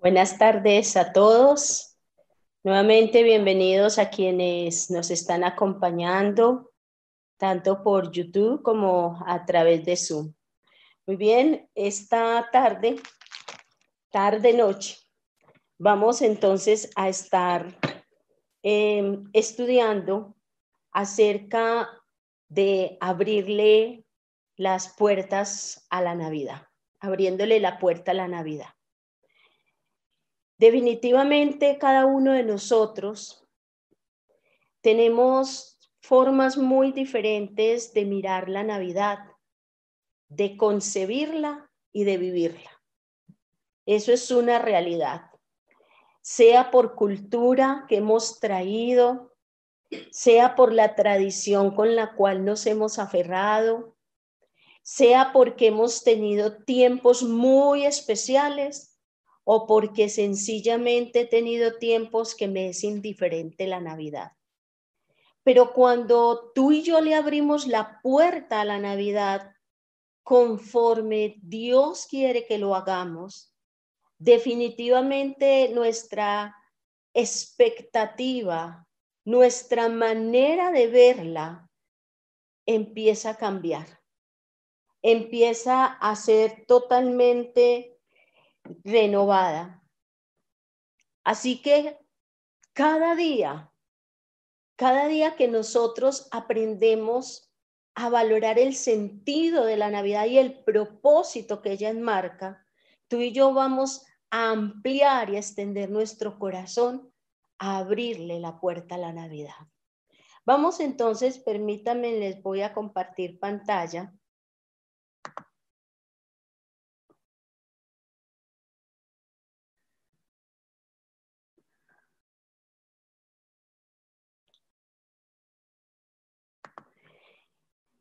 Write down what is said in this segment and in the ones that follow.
Buenas tardes a todos. Nuevamente bienvenidos a quienes nos están acompañando, tanto por YouTube como a través de Zoom. Muy bien, esta tarde, tarde-noche, vamos entonces a estar em, estudiando acerca de abrirle las puertas a la Navidad, abriéndole la puerta a la Navidad. Definitivamente cada uno de nosotros tenemos formas muy diferentes de mirar la Navidad, de concebirla y de vivirla. Eso es una realidad, sea por cultura que hemos traído, sea por la tradición con la cual nos hemos aferrado, sea porque hemos tenido tiempos muy especiales o porque sencillamente he tenido tiempos que me es indiferente la Navidad. Pero cuando tú y yo le abrimos la puerta a la Navidad conforme Dios quiere que lo hagamos, definitivamente nuestra expectativa, nuestra manera de verla empieza a cambiar, empieza a ser totalmente renovada. Así que cada día, cada día que nosotros aprendemos a valorar el sentido de la Navidad y el propósito que ella enmarca, tú y yo vamos a ampliar y extender nuestro corazón a abrirle la puerta a la Navidad. Vamos entonces, permítanme, les voy a compartir pantalla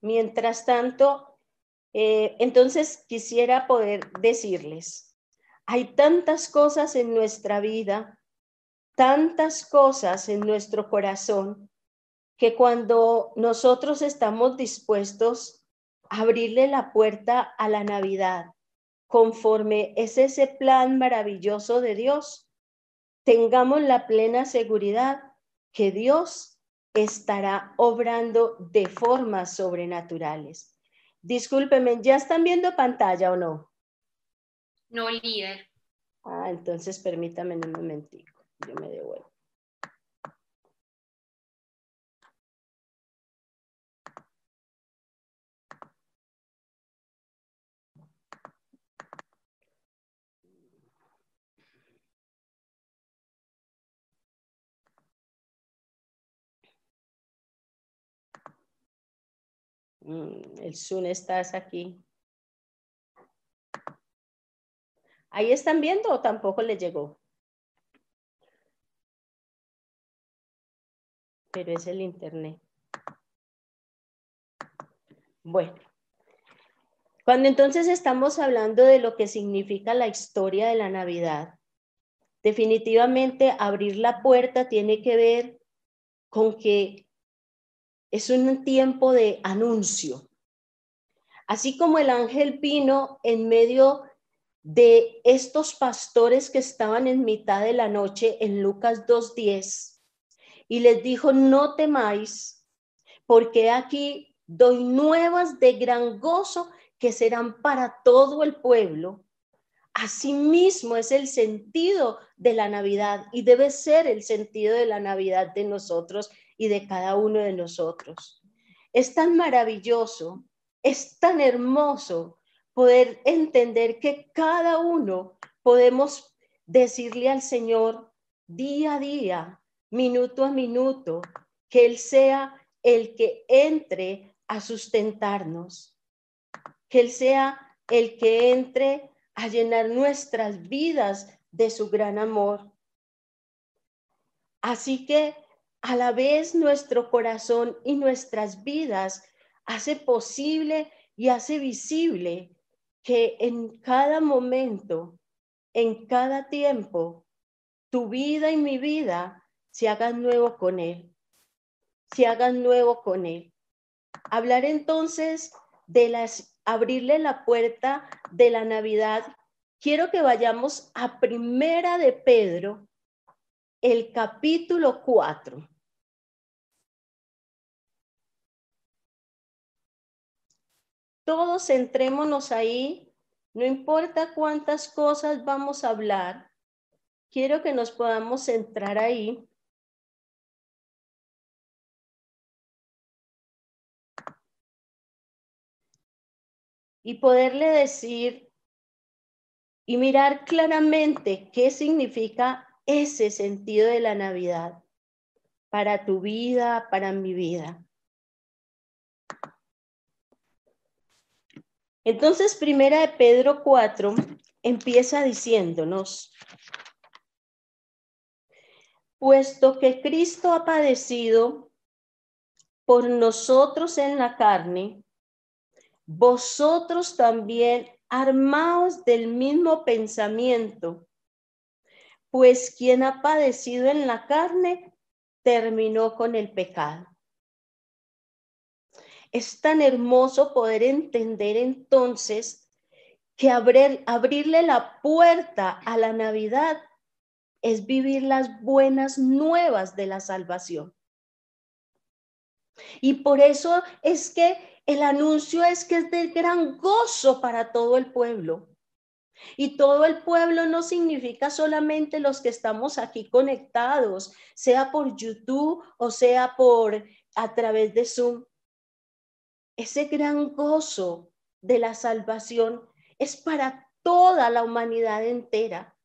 Mientras tanto, eh, entonces quisiera poder decirles, hay tantas cosas en nuestra vida, tantas cosas en nuestro corazón, que cuando nosotros estamos dispuestos a abrirle la puerta a la Navidad, conforme es ese plan maravilloso de Dios, tengamos la plena seguridad que Dios estará obrando de formas sobrenaturales. Discúlpenme, ¿ya están viendo pantalla o no? No, líder. Ah, entonces permítame un momentico, yo me devuelvo. El Zoom estás aquí. ¿Ahí están viendo o tampoco le llegó? Pero es el internet. Bueno, cuando entonces estamos hablando de lo que significa la historia de la Navidad, definitivamente abrir la puerta tiene que ver con que es un tiempo de anuncio. Así como el ángel vino en medio de estos pastores que estaban en mitad de la noche en Lucas 2.10 y les dijo, no temáis, porque aquí doy nuevas de gran gozo que serán para todo el pueblo. Asimismo es el sentido de la Navidad y debe ser el sentido de la Navidad de nosotros y de cada uno de nosotros. Es tan maravilloso, es tan hermoso poder entender que cada uno podemos decirle al Señor día a día, minuto a minuto, que Él sea el que entre a sustentarnos, que Él sea el que entre a llenar nuestras vidas de su gran amor. Así que a la vez nuestro corazón y nuestras vidas hace posible y hace visible que en cada momento, en cada tiempo, tu vida y mi vida se hagan nuevo con Él, se hagan nuevo con Él. Hablar entonces de las, abrirle la puerta de la Navidad quiero que vayamos a Primera de Pedro, el capítulo 4. Todos centrémonos ahí, no importa cuántas cosas vamos a hablar, quiero que nos podamos centrar ahí. Y poderle decir y mirar claramente qué significa ese sentido de la Navidad para tu vida, para mi vida. Entonces, primera de Pedro 4 empieza diciéndonos, puesto que Cristo ha padecido por nosotros en la carne, vosotros también armaos del mismo pensamiento, pues quien ha padecido en la carne terminó con el pecado. Es tan hermoso poder entender entonces que abrirle la puerta a la Navidad es vivir las buenas nuevas de la salvación. Y por eso es que el anuncio es que es de gran gozo para todo el pueblo. Y todo el pueblo no significa solamente los que estamos aquí conectados, sea por YouTube o sea por a través de Zoom. Ese gran gozo de la salvación es para toda la humanidad entera.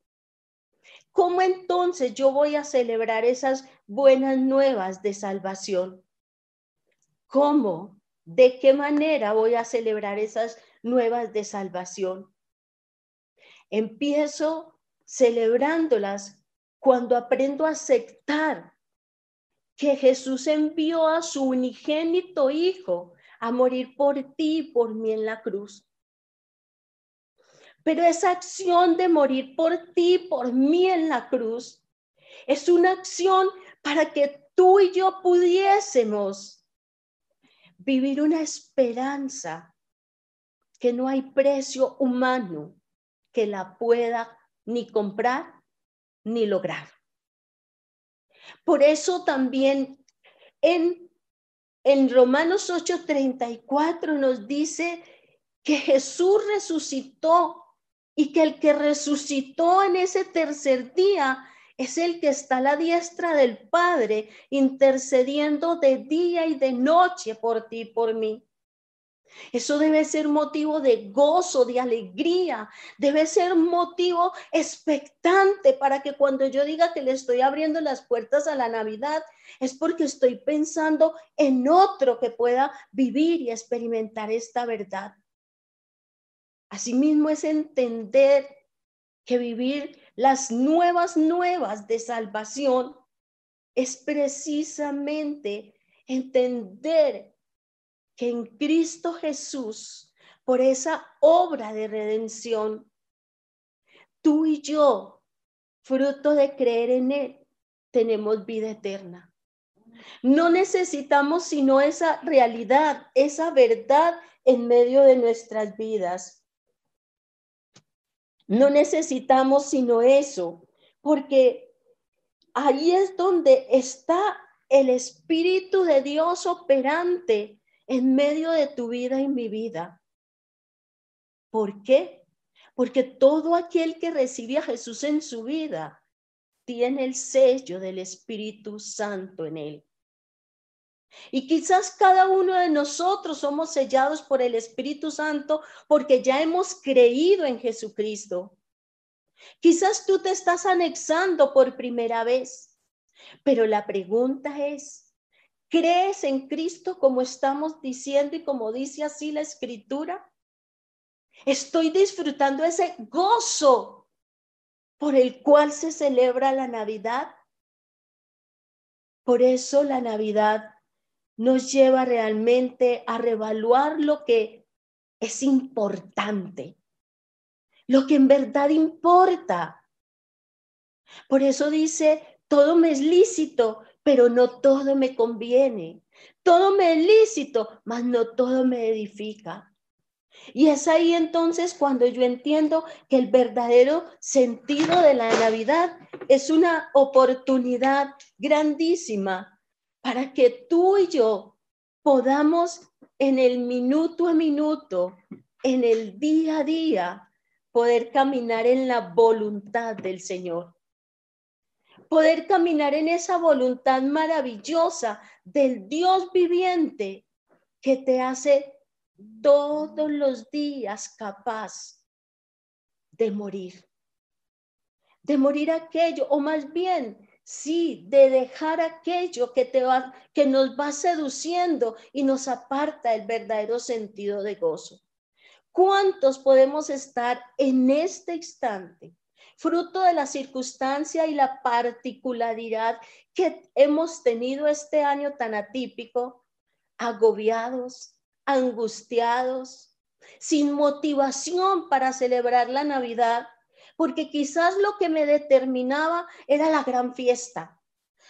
¿Cómo entonces yo voy a celebrar esas buenas nuevas de salvación? ¿Cómo? ¿De qué manera voy a celebrar esas nuevas de salvación? Empiezo celebrándolas cuando aprendo a aceptar que Jesús envió a su unigénito Hijo a morir por ti y por mí en la cruz. Pero esa acción de morir por ti y por mí en la cruz es una acción para que tú y yo pudiésemos vivir una esperanza que no hay precio humano que la pueda ni comprar ni lograr. Por eso también en en Romanos 8:34 nos dice que Jesús resucitó y que el que resucitó en ese tercer día es el que está a la diestra del Padre, intercediendo de día y de noche por ti y por mí. Eso debe ser motivo de gozo, de alegría, debe ser motivo expectante para que cuando yo diga que le estoy abriendo las puertas a la Navidad, es porque estoy pensando en otro que pueda vivir y experimentar esta verdad. Asimismo es entender que vivir las nuevas nuevas de salvación es precisamente entender que en Cristo Jesús, por esa obra de redención, tú y yo, fruto de creer en Él, tenemos vida eterna. No necesitamos sino esa realidad, esa verdad en medio de nuestras vidas. No necesitamos sino eso, porque ahí es donde está el Espíritu de Dios operante en medio de tu vida y mi vida. ¿Por qué? Porque todo aquel que recibe a Jesús en su vida tiene el sello del Espíritu Santo en él. Y quizás cada uno de nosotros somos sellados por el Espíritu Santo porque ya hemos creído en Jesucristo. Quizás tú te estás anexando por primera vez, pero la pregunta es, ¿Crees en Cristo como estamos diciendo y como dice así la escritura? Estoy disfrutando ese gozo por el cual se celebra la Navidad. Por eso la Navidad nos lleva realmente a revaluar lo que es importante, lo que en verdad importa. Por eso dice, todo me es lícito, pero no todo me conviene. Todo me es lícito, mas no todo me edifica. Y es ahí entonces cuando yo entiendo que el verdadero sentido de la Navidad es una oportunidad grandísima para que tú y yo podamos en el minuto a minuto, en el día a día, poder caminar en la voluntad del Señor. Poder caminar en esa voluntad maravillosa del Dios viviente que te hace todos los días capaz de morir. De morir aquello, o más bien, sí, de dejar aquello que, te va, que nos va seduciendo y nos aparta del verdadero sentido de gozo. ¿Cuántos podemos estar en este instante, fruto de la circunstancia y la particularidad que hemos tenido este año tan atípico, agobiados, angustiados, sin motivación para celebrar la Navidad, porque quizás lo que me determinaba era la gran fiesta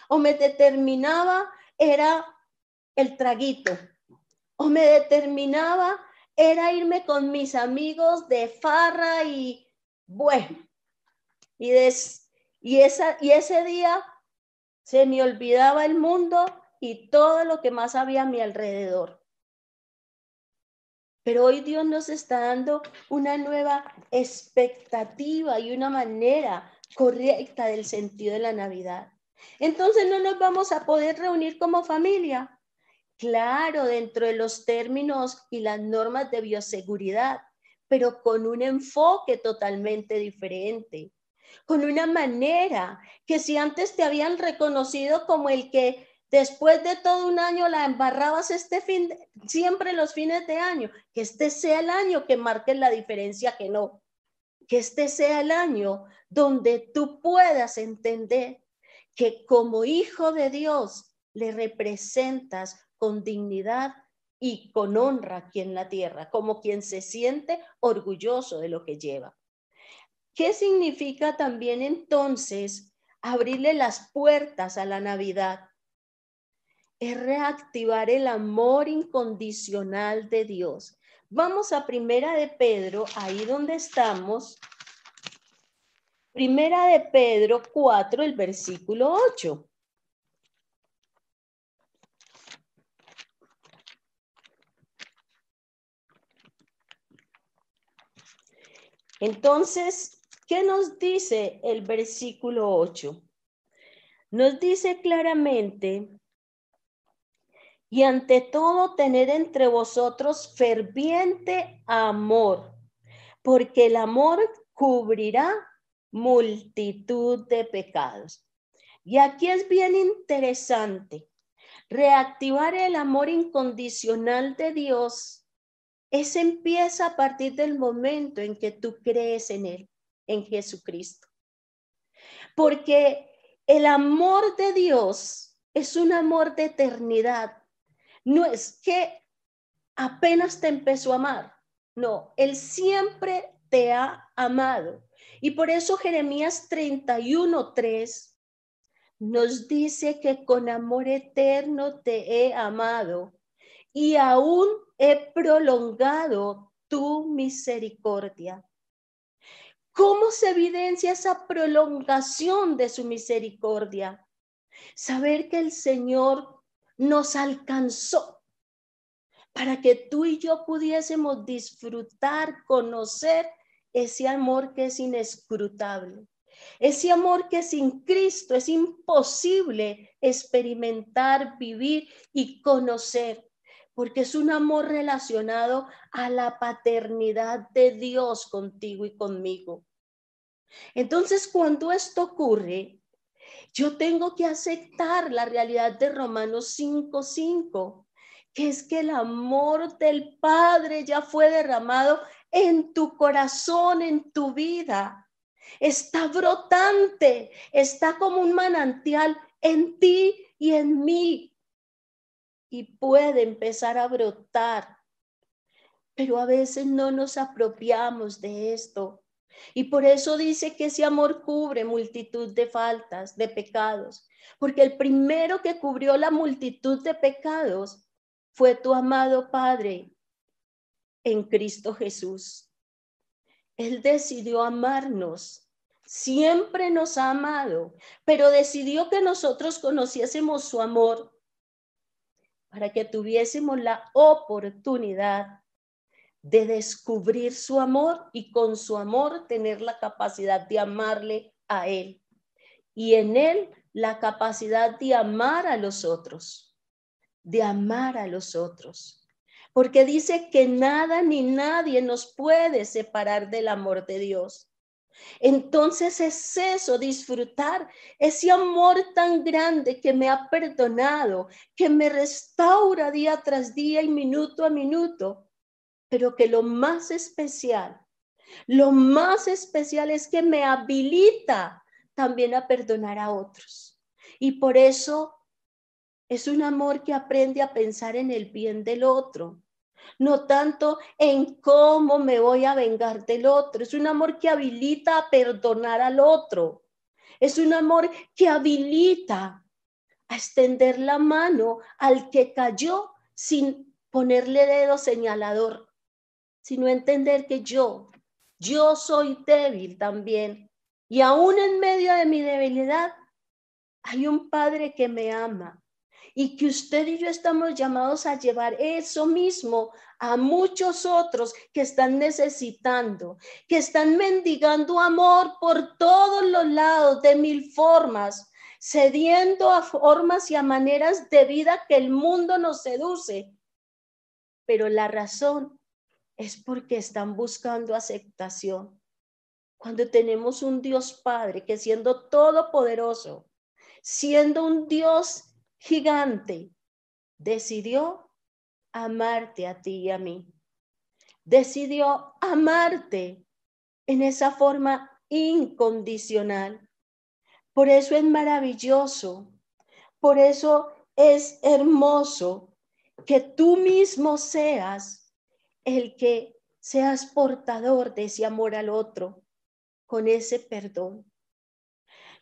o me determinaba era el traguito o me determinaba era irme con mis amigos de farra y bueno, y, y, esa, y ese día se me olvidaba el mundo y todo lo que más había a mi alrededor. Pero hoy Dios nos está dando una nueva expectativa y una manera correcta del sentido de la Navidad. Entonces no nos vamos a poder reunir como familia. Claro, dentro de los términos y las normas de bioseguridad, pero con un enfoque totalmente diferente, con una manera que si antes te habían reconocido como el que después de todo un año la embarrabas este fin, siempre los fines de año, que este sea el año que marque la diferencia que no, que este sea el año donde tú puedas entender que como hijo de Dios le representas con dignidad y con honra aquí en la tierra, como quien se siente orgulloso de lo que lleva. ¿Qué significa también entonces abrirle las puertas a la Navidad? es reactivar el amor incondicional de Dios. Vamos a Primera de Pedro, ahí donde estamos. Primera de Pedro 4, el versículo 8. Entonces, ¿qué nos dice el versículo 8? Nos dice claramente y ante todo tener entre vosotros ferviente amor, porque el amor cubrirá multitud de pecados. Y aquí es bien interesante, reactivar el amor incondicional de Dios. Ese empieza a partir del momento en que tú crees en Él, en Jesucristo. Porque el amor de Dios es un amor de eternidad no es que apenas te empezó a amar, no, Él siempre te ha amado. Y por eso Jeremías 31.3 nos dice que con amor eterno te he amado y aún he prolongado tu misericordia. ¿Cómo se evidencia esa prolongación de su misericordia? Saber que el Señor nos alcanzó para que tú y yo pudiésemos disfrutar, conocer ese amor que es inescrutable. Ese amor que sin Cristo es imposible experimentar, vivir y conocer, porque es un amor relacionado a la paternidad de Dios contigo y conmigo. Entonces, cuando esto ocurre, yo tengo que aceptar la realidad de Romanos 5:5, que es que el amor del Padre ya fue derramado en tu corazón, en tu vida. Está brotante, está como un manantial en ti y en mí. Y puede empezar a brotar. Pero a veces no nos apropiamos de esto. Y por eso dice que ese amor cubre multitud de faltas, de pecados, porque el primero que cubrió la multitud de pecados fue tu amado Padre. en Cristo Jesús. Él decidió amarnos, siempre nos ha amado, pero decidió que nosotros conociésemos su amor para que tuviésemos la oportunidad de descubrir su amor y con su amor tener la capacidad de amarle a Él y en Él la capacidad de amar a los otros, de amar a los otros porque dice que nada ni nadie nos puede separar del amor de Dios. Entonces es eso, disfrutar ese amor tan grande que me ha perdonado, que me restaura día tras día y minuto a minuto, pero que lo más especial, lo más especial es que me habilita también a perdonar a otros. Y por eso es un amor que aprende a pensar en el bien del otro, no tanto en cómo me voy a vengar del otro. Es un amor que habilita a perdonar al otro. Es un amor que habilita a extender la mano al que cayó sin ponerle dedo señalador, sino entender que yo, yo soy débil también. Y aún en medio de mi debilidad, hay un Padre que me ama y que usted y yo estamos llamados a llevar eso mismo a muchos otros que están necesitando, que están mendigando amor por todos los lados, de mil formas, cediendo a formas y a maneras de vida que el mundo nos seduce. Pero la razón es porque están buscando aceptación. Cuando tenemos un Dios Padre que siendo todopoderoso, siendo un Dios gigante, decidió amarte a ti y a mí. Decidió amarte en esa forma incondicional. Por eso es maravilloso, por eso es hermoso que tú mismo seas el que seas portador de ese amor al otro, con ese perdón.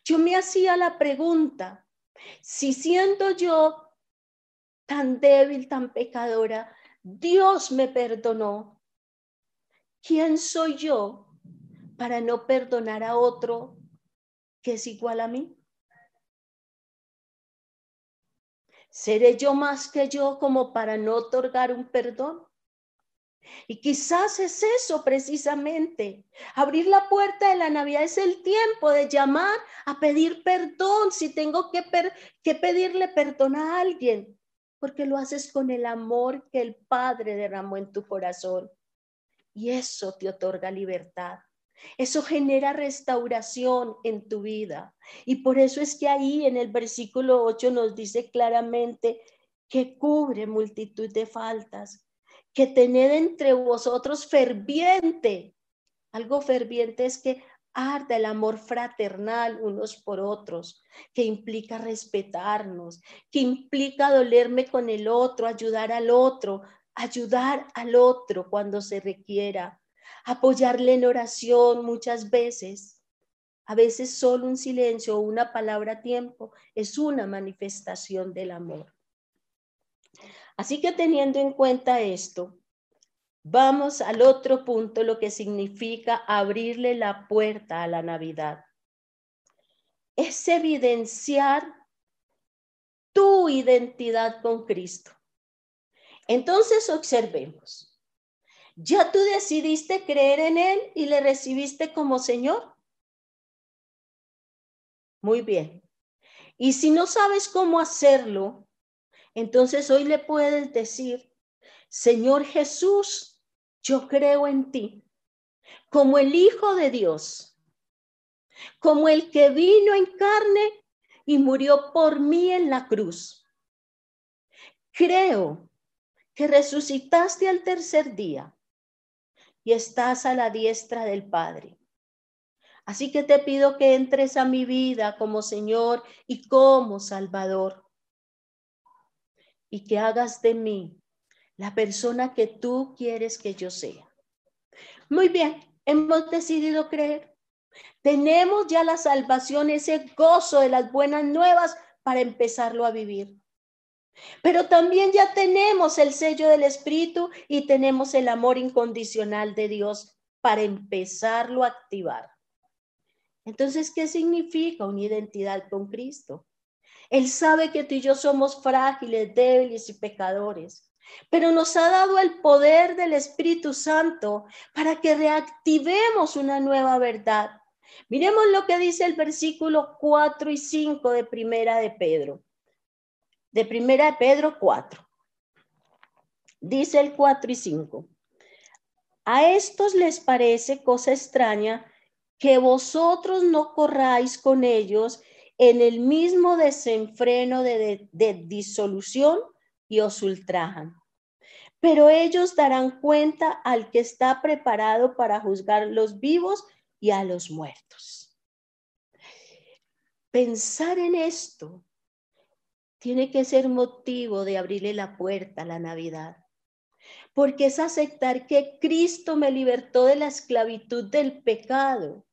Yo me hacía la pregunta, si siendo yo tan débil, tan pecadora, Dios me perdonó, ¿quién soy yo para no perdonar a otro que es igual a mí? ¿Seré yo más que yo como para no otorgar un perdón? Y quizás es eso precisamente. Abrir la puerta de la Navidad es el tiempo de llamar a pedir perdón si tengo que, que pedirle perdón a alguien, porque lo haces con el amor que el Padre derramó en tu corazón. Y eso te otorga libertad. Eso genera restauración en tu vida. Y por eso es que ahí en el versículo 8 nos dice claramente que cubre multitud de faltas que tened entre vosotros ferviente. Algo ferviente es que arda el amor fraternal unos por otros, que implica respetarnos, que implica dolerme con el otro, ayudar al otro, ayudar al otro cuando se requiera, apoyarle en oración muchas veces. A veces solo un silencio o una palabra a tiempo es una manifestación del amor. Así que teniendo en cuenta esto, vamos al otro punto, lo que significa abrirle la puerta a la Navidad. Es evidenciar tu identidad con Cristo. Entonces observemos. ¿Ya tú decidiste creer en Él y le recibiste como Señor? Muy bien. Y si no sabes cómo hacerlo, entonces hoy le puedes decir, Señor Jesús, yo creo en ti como el Hijo de Dios, como el que vino en carne y murió por mí en la cruz. Creo que resucitaste al tercer día y estás a la diestra del Padre. Así que te pido que entres a mi vida como Señor y como Salvador y que hagas de mí la persona que tú quieres que yo sea. Muy bien, hemos decidido creer. Tenemos ya la salvación, ese gozo de las buenas nuevas para empezarlo a vivir. Pero también ya tenemos el sello del Espíritu y tenemos el amor incondicional de Dios para empezarlo a activar. Entonces, ¿qué significa una identidad con Cristo? Él sabe que tú y yo somos frágiles, débiles y pecadores, pero nos ha dado el poder del Espíritu Santo para que reactivemos una nueva verdad. Miremos lo que dice el versículo 4 y 5 de Primera de Pedro. De Primera de Pedro 4. Dice el 4 y 5. A estos les parece cosa extraña que vosotros no corráis con ellos en el mismo desenfreno de, disolución y os ultrajan. Pero ellos darán cuenta al que está preparado para juzgar los vivos y a los muertos. Pensar en esto tiene que ser motivo de abrirle la puerta a la Navidad porque es aceptar que Cristo me libertó de la esclavitud del pecado.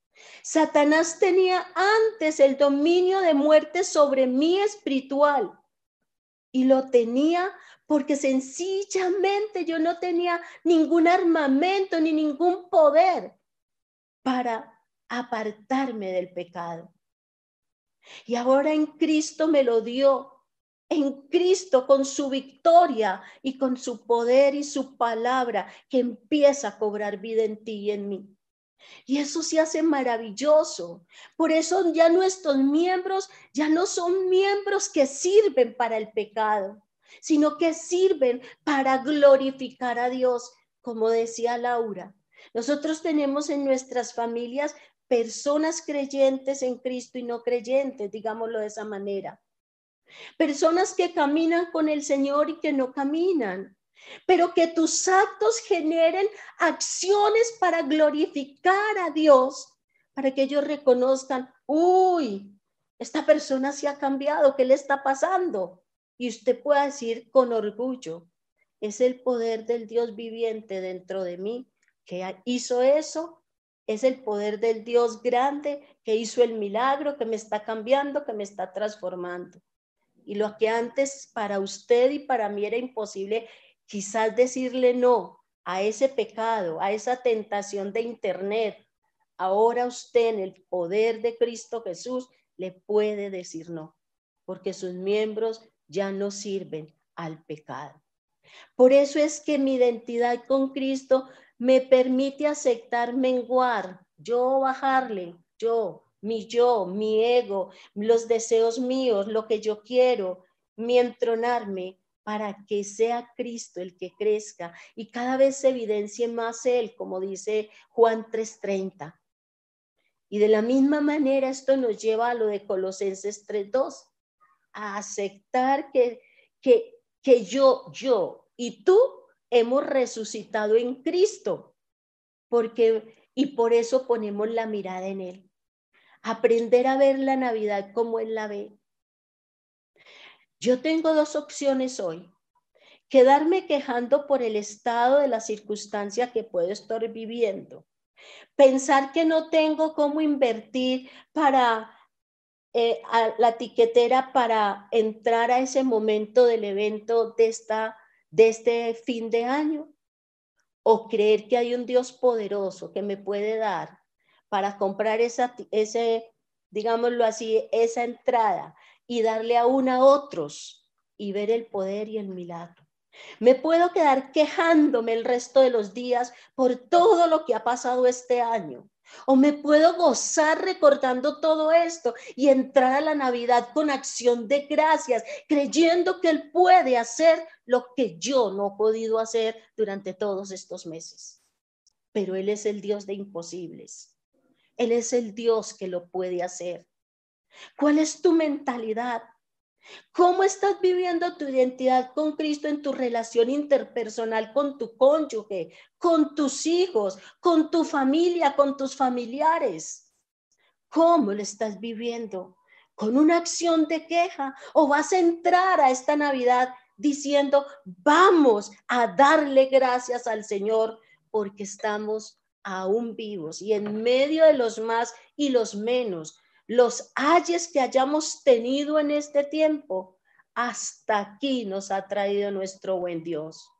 Satanás tenía antes el dominio de muerte sobre mí espiritual y lo tenía porque sencillamente yo no tenía ningún armamento ni ningún poder para apartarme del pecado. Y ahora en Cristo me lo dio en Cristo con su victoria y con su poder y su palabra que empieza a cobrar vida en ti y en mí. Y eso se hace maravilloso. Por eso ya nuestros miembros ya no son miembros que sirven para el pecado, sino que sirven para glorificar a Dios, como decía Laura. Nosotros tenemos en nuestras familias personas creyentes en Cristo y no creyentes, digámoslo de esa manera. Personas que caminan con el Señor y que no caminan. Pero que tus actos generen acciones para glorificar a Dios, para que ellos reconozcan, uy, esta persona se ha cambiado, ¿qué le está pasando? Y usted pueda decir con orgullo, es el poder del Dios viviente dentro de mí que hizo eso, es el poder del Dios grande que hizo el milagro, que me está cambiando, que me está transformando. Y lo que antes para usted y para mí era imposible, quizás decirle no a ese pecado, a esa tentación de Internet, ahora usted en el poder de Cristo Jesús le puede decir no, porque sus miembros ya no sirven al pecado. Por eso es que mi identidad con Cristo me permite aceptar menguar, yo bajarle, yo mi yo, mi ego, los deseos míos, lo que yo quiero, mi entronarme para que sea Cristo el que crezca y cada vez se evidencie más Él, como dice Juan 3:30. Y de la misma manera esto nos lleva a lo de Colosenses 3:2, a aceptar que, que, que yo, yo y tú hemos resucitado en Cristo, porque y por eso ponemos la mirada en Él aprender a ver la Navidad como Él la ve. Yo tengo dos opciones hoy. Quedarme quejando por el estado de la circunstancia que puedo estar viviendo. Pensar que no tengo cómo invertir para eh, la tiquetera para entrar a ese momento del evento de, esta, de este fin de año. O creer que hay un Dios poderoso que me puede dar para comprar esa, ese, digámoslo así, esa entrada y darle aún a otros y ver el poder y el milagro. Me puedo quedar quejándome el resto de los días por todo lo que ha pasado este año. O me puedo gozar recordando todo esto y entrar a la Navidad con acción de gracias, creyendo que Él puede hacer lo que yo no he podido hacer durante todos estos meses. Pero Él es el Dios de imposibles. Él es el Dios que lo puede hacer. ¿Cuál es tu mentalidad? ¿Cómo estás viviendo tu identidad con Cristo en tu relación interpersonal con tu cónyuge, con tus hijos, con tu familia, con tus familiares? ¿Cómo lo estás viviendo? ¿Con una acción de queja? ¿O vas a entrar a esta Navidad diciendo, vamos a darle gracias al Señor porque estamos aún vivos y en medio de los más y los menos, los ayes que hayamos tenido en este tiempo, hasta aquí nos ha traído nuestro buen Dios.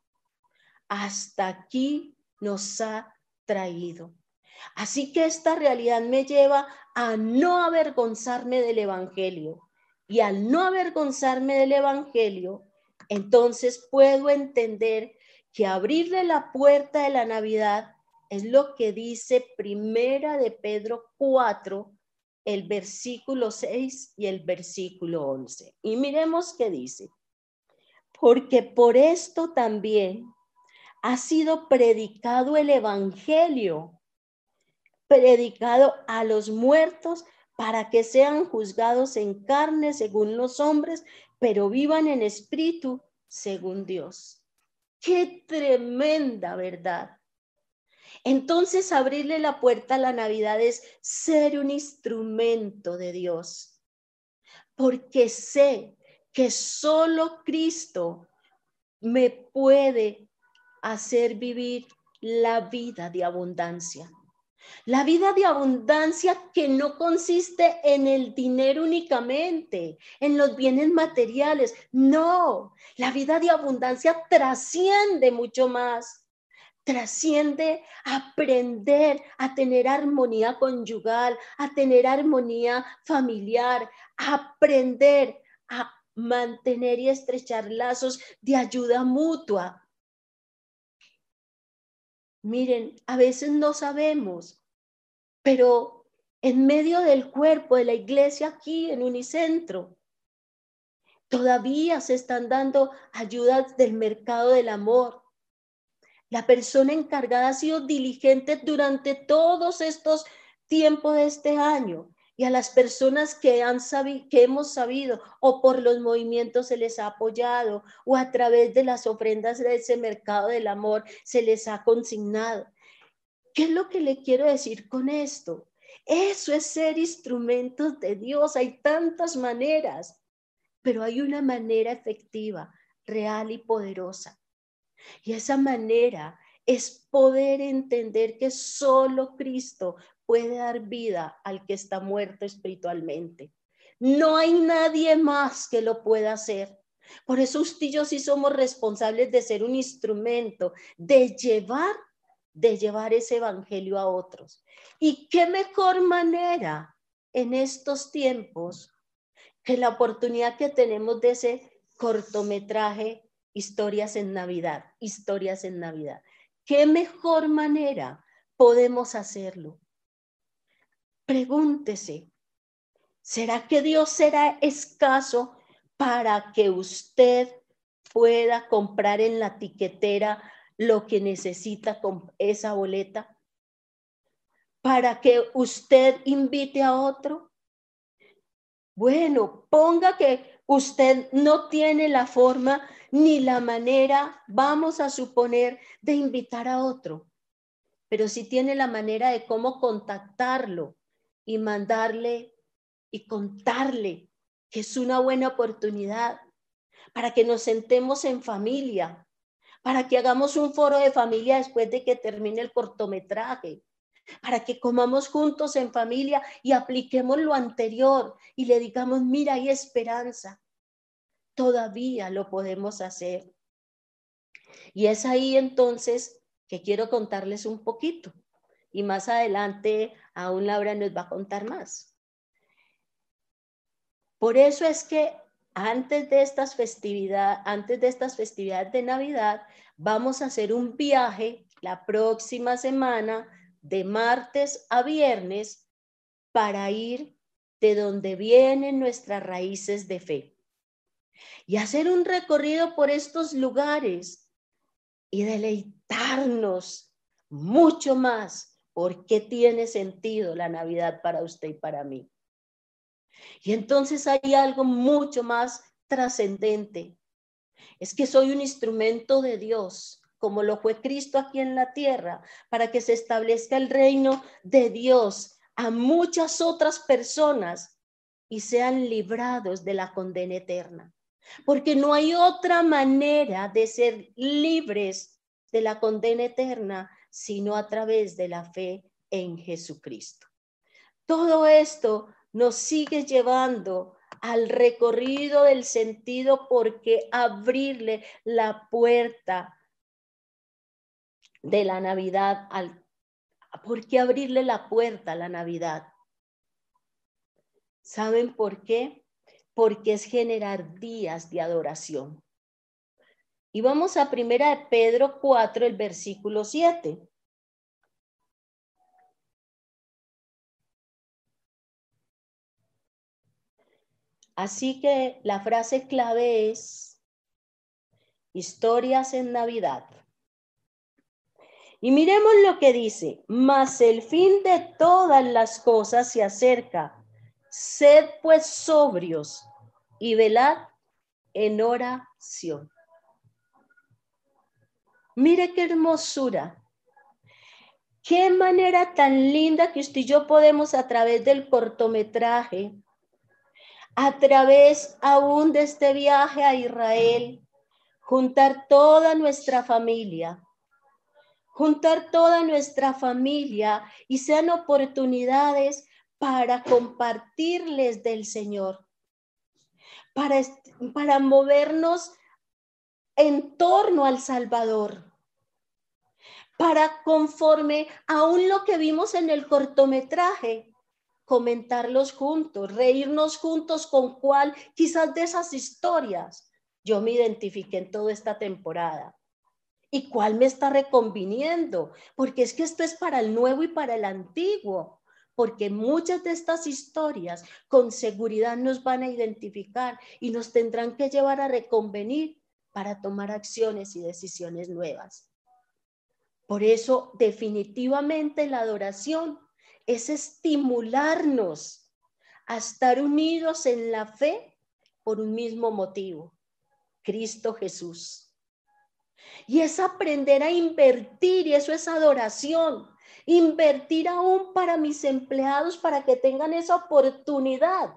Hasta aquí nos ha traído. Así que esta realidad me lleva a no avergonzarme del Evangelio. Y al no avergonzarme del Evangelio, entonces puedo entender que abrirle la puerta de la Navidad es lo que dice Primera de Pedro 4, el versículo 6 y el versículo 11. Y miremos qué dice. Porque por esto también ha sido predicado el Evangelio, predicado a los muertos para que sean juzgados en carne según los hombres, pero vivan en espíritu según Dios. Qué tremenda verdad. Entonces abrirle la puerta a la Navidad es ser un instrumento de Dios, porque sé que solo Cristo me puede hacer vivir la vida de abundancia. La vida de abundancia que no consiste en el dinero únicamente, en los bienes materiales. No, la vida de abundancia trasciende mucho más. Trasciende aprender a tener armonía conyugal, a tener armonía familiar, aprender a mantener y estrechar lazos de ayuda mutua. Miren, a veces no sabemos pero en medio del cuerpo de la iglesia aquí en Unicentro, todavía se están dando ayudas del mercado del amor. La persona encargada ha sido diligente durante todos estos tiempos de este año y a las personas que, han que hemos sabido o por los movimientos se les ha apoyado o a través de las ofrendas de ese mercado del amor se les ha consignado. ¿Qué es lo que le quiero decir con esto? Eso es ser instrumentos de Dios. Hay tantas maneras, pero hay una manera efectiva, real y poderosa. Y esa manera es poder entender que solo Cristo puede dar vida al que está muerto espiritualmente. No hay nadie más que lo pueda hacer. Por eso usted y yo sí somos responsables de ser un instrumento, de llevar de llevar ese evangelio a otros. ¿Y qué mejor manera en estos tiempos que la oportunidad que tenemos de ese cortometraje Historias en Navidad, Historias en Navidad? ¿Qué mejor manera podemos hacerlo? Pregúntese, ¿será que Dios será escaso para que usted pueda comprar en la tiquetera lo que necesita con esa boleta para que usted invite a otro? Bueno, ponga que usted no tiene la forma ni la manera, vamos a suponer, de invitar a otro, pero sí tiene la manera de cómo contactarlo y mandarle y contarle que es una buena oportunidad para que nos sentemos en familia, para que hagamos un foro de familia después de que termine el cortometraje, para que comamos juntos en familia y apliquemos lo anterior y le digamos, mira, hay esperanza. Todavía lo podemos hacer. Y es ahí entonces que quiero contarles un poquito. Y más adelante aún Laura nos va a contar más. Por eso es que antes de estas festividades, antes de estas festividades de Navidad, vamos a hacer un viaje la próxima semana de martes a viernes para ir de donde vienen nuestras raíces de fe y hacer un recorrido por estos lugares y deleitarnos mucho más porque tiene sentido la Navidad para usted y para mí. Y entonces hay algo mucho más trascendente. Es que soy un instrumento de Dios, como lo fue Cristo aquí en la tierra, para que se establezca el reino de Dios a muchas otras personas y sean librados de la condena eterna. Porque no hay otra manera de ser libres de la condena eterna sino a través de la fe en Jesucristo. Todo esto nos sigue llevando al recorrido del sentido porque abrirle la puerta de la Navidad al ¿Por qué abrirle la puerta a la Navidad? ¿Saben por qué? Porque es generar días de adoración. Y vamos a primera de Pedro 4, el versículo 7. Así que la frase clave es historias en Navidad. Y miremos lo que dice, mas el fin de todas las cosas se acerca. Sed pues sobrios y velad en oración. Mire qué hermosura. Qué manera tan linda que usted y yo podemos a través del cortometraje, a través aún de este viaje a Israel, juntar toda nuestra familia juntar toda nuestra familia y sean oportunidades para compartirles del Señor, para, para movernos en torno al Salvador, para conforme aún lo que vimos en el cortometraje, comentarlos juntos, reírnos juntos con cuál quizás de esas historias yo me identifiqué en toda esta temporada. ¿Y cuál me está reconviniendo? Porque es que esto es para el nuevo y para el antiguo. Porque muchas de estas historias con seguridad nos van a identificar y nos tendrán que llevar a reconvenir para tomar acciones y decisiones nuevas. Por eso, definitivamente la adoración es estimularnos a estar unidos en la fe por un mismo motivo, Cristo Jesús. Y es aprender a invertir, y eso es adoración. Invertir aún para mis empleados para que tengan esa oportunidad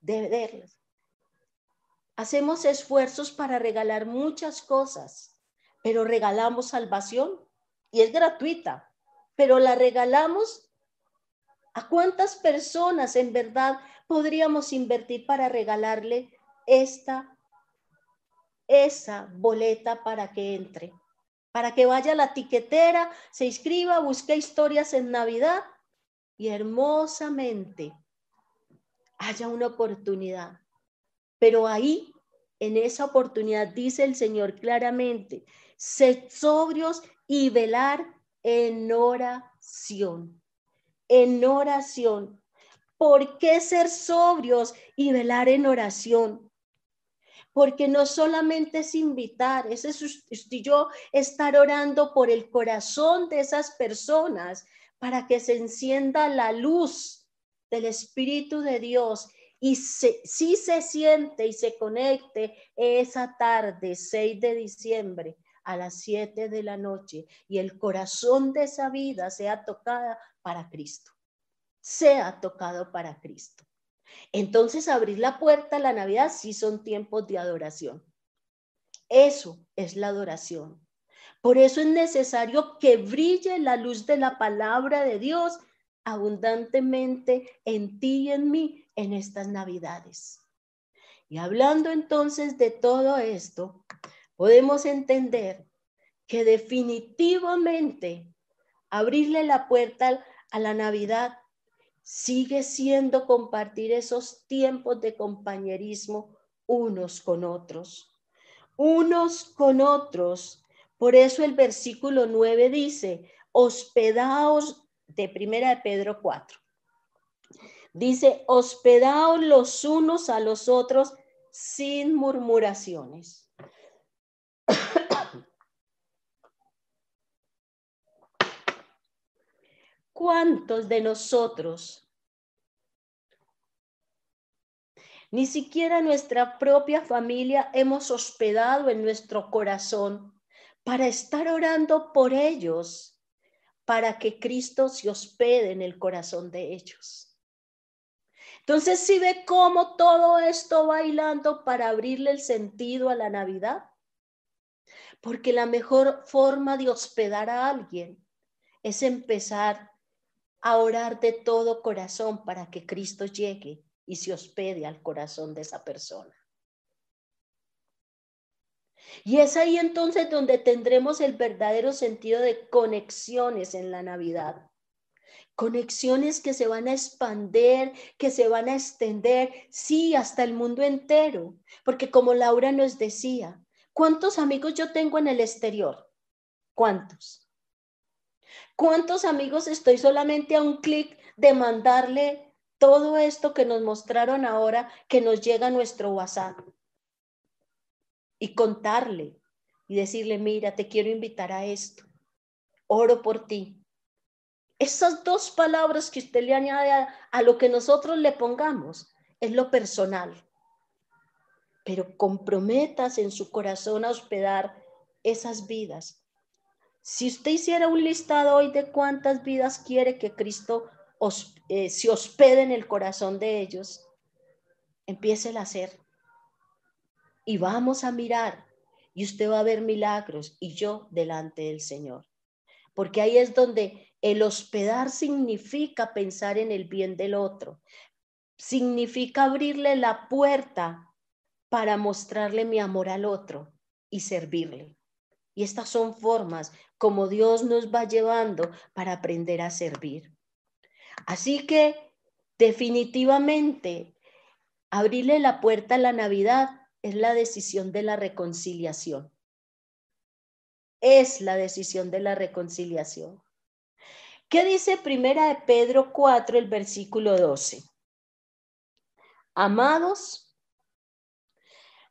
de verlos. Hacemos esfuerzos para regalar muchas cosas, pero regalamos salvación y es gratuita, pero la regalamos. ¿A cuántas personas en verdad podríamos invertir para regalarle esta esa boleta para que entre, para que vaya a la tiquetera, se inscriba, busque historias en Navidad y hermosamente haya una oportunidad. Pero ahí, en esa oportunidad, dice el Señor claramente, sed sobrios y velar en oración. En oración. ¿Por qué ser sobrios y velar en oración? Porque no solamente es invitar, es yo estar orando por el corazón de esas personas para que se encienda la luz del Espíritu de Dios y si se siente y se conecte esa tarde, 6 de diciembre, a las 7 de la noche, y el corazón de esa vida sea tocada para Cristo, sea tocado para Cristo. Entonces, abrir la puerta a la Navidad sí son tiempos de adoración. Eso es la adoración. Por eso es necesario que brille la luz de la palabra de Dios abundantemente en ti y en mí en estas Navidades. Y hablando entonces de todo esto, podemos entender que definitivamente abrirle la puerta a la Navidad sigue siendo compartir esos tiempos de compañerismo unos con otros, unos con otros. Por eso el versículo 9 dice, hospedaos de primera de Pedro 4. Dice, hospedaos los unos a los otros sin murmuraciones. ¿Cuántos de nosotros, ni siquiera nuestra propia familia, hemos hospedado en nuestro corazón para estar orando por ellos, para que Cristo se hospede en el corazón de ellos? Entonces, si ve cómo todo esto bailando para abrirle el sentido a la Navidad, porque la mejor forma de hospedar a alguien es empezar a orar de todo corazón para que Cristo llegue y se hospede al corazón de esa persona. Y es ahí entonces donde tendremos el verdadero sentido de conexiones en la Navidad. Conexiones que se van a expander, que se van a extender, sí, hasta el mundo entero. Porque como Laura nos decía, ¿cuántos amigos yo tengo en el exterior? ¿Cuántos? ¿Cuántos amigos estoy solamente a un clic de mandarle todo esto que nos mostraron ahora que nos llega a nuestro WhatsApp? y contarle y decirle, mira, te quiero invitar a esto, oro por ti. Esas dos palabras que usted le añade a, lo que nosotros le pongamos es lo personal. Pero comprometas en su corazón a hospedar esas vidas. Si usted hiciera un listado hoy de cuántas vidas quiere que Cristo eh, se hospede en el corazón de ellos, empiece a hacer y vamos a mirar y usted va a ver milagros y yo delante del Señor. Porque ahí es donde el hospedar significa pensar en el bien del otro, significa abrirle la puerta para mostrarle mi amor al otro y servirle. Y estas son formas como Dios nos va llevando para aprender a servir. Así que definitivamente abrirle la puerta a la Navidad es la decisión de la reconciliación. Es la decisión de la reconciliación. ¿Qué dice primera de Pedro 4, el versículo 12? Amados,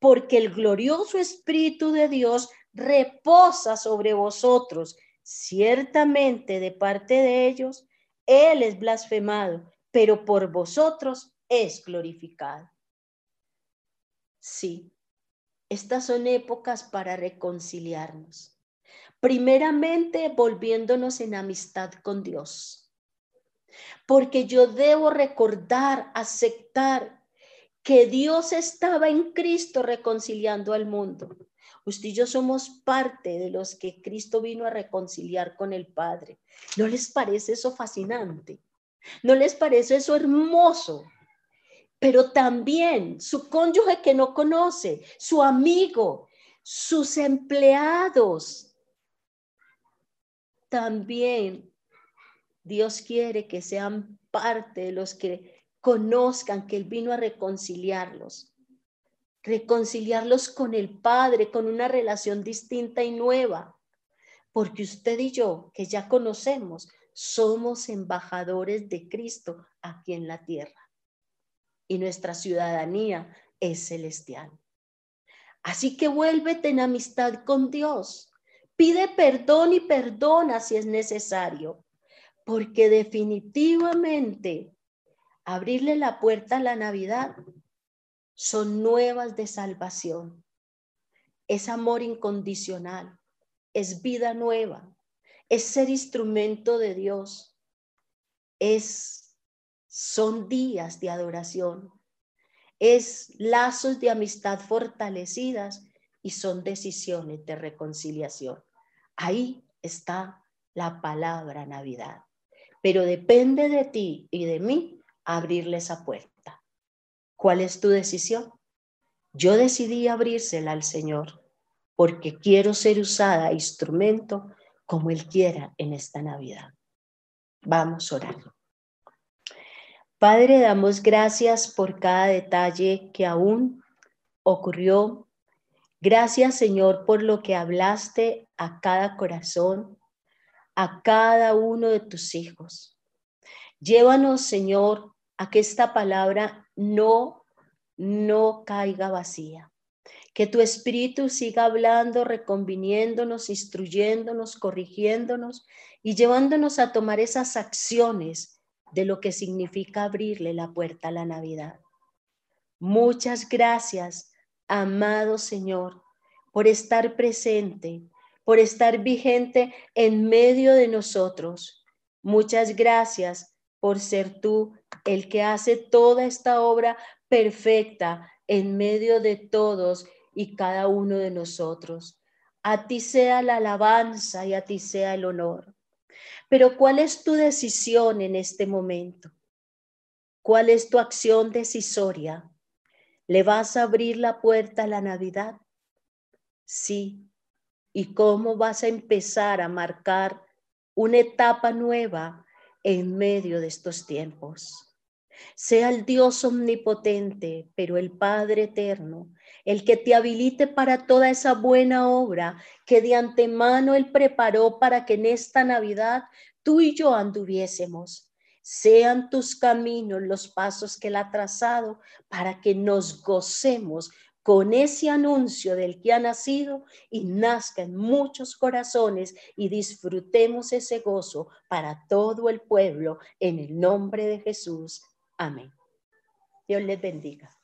porque el glorioso Espíritu de Dios reposa sobre vosotros. Ciertamente de parte de ellos, Él es blasfemado pero por vosotros es glorificado. Sí, estas son épocas para reconciliarnos. Primeramente, volviéndonos en amistad con Dios. Porque yo debo recordar, aceptar que Dios estaba en Cristo reconciliando al mundo. Usted y yo somos parte de los que Cristo vino a reconciliar con el Padre. ¿No les parece eso fascinante? ¿No les parece eso hermoso? Pero también su cónyuge que no conoce, su amigo, sus empleados. También Dios quiere que sean parte de los que conozcan que Él vino a reconciliarlos. Reconciliarlos con el Padre, con una relación distinta y nueva. Porque usted y yo, que ya conocemos, somos embajadores de Cristo aquí en la tierra y nuestra ciudadanía es celestial. Así que vuélvete en amistad con Dios. Pide perdón y perdona si es necesario, porque definitivamente abrirle la puerta a la Navidad son nuevas de salvación. Es amor incondicional, es vida nueva, es ser instrumento de Dios, es, son días de adoración, es lazos de amistad fortalecidas y son decisiones de reconciliación. Ahí está la palabra Navidad. Pero depende de ti y de mí abrirle esa puerta. ¿Cuál es tu decisión? Yo decidí abrírsela al Señor porque quiero ser usada instrumento como Él quiera en esta Navidad. Vamos a orar. Padre, damos gracias por cada detalle que aún ocurrió. Gracias, Señor, por lo que hablaste a cada corazón, a cada uno de tus hijos. Llévanos, Señor, a que esta palabra no, no caiga vacía que tu espíritu siga hablando, reconviniéndonos, instruyéndonos, corrigiéndonos y llevándonos a tomar esas acciones de lo que significa abrirle la puerta a la Navidad. Muchas gracias, amado Señor, por estar presente, por estar vigente en medio de nosotros. Muchas gracias por ser tú el que hace toda esta obra perfecta en medio de todos y cada uno de nosotros. A ti sea la alabanza y a ti sea el honor. Pero ¿cuál es tu decisión en este momento? ¿Cuál es tu acción decisoria? ¿Le vas a abrir la puerta a la Navidad? Sí. ¿Y cómo vas a empezar a marcar una etapa nueva en medio de estos tiempos? Sea el Dios omnipotente, pero el Padre eterno, el que te habilite para toda esa buena obra que de antemano Él preparó para que en esta Navidad tú y yo anduviésemos. Sean tus caminos los pasos que Él ha trazado para que nos gocemos con ese anuncio del que ha nacido y nazca en muchos corazones y disfrutemos ese gozo para todo el pueblo en el nombre de Jesús. Amén. Dios les bendiga.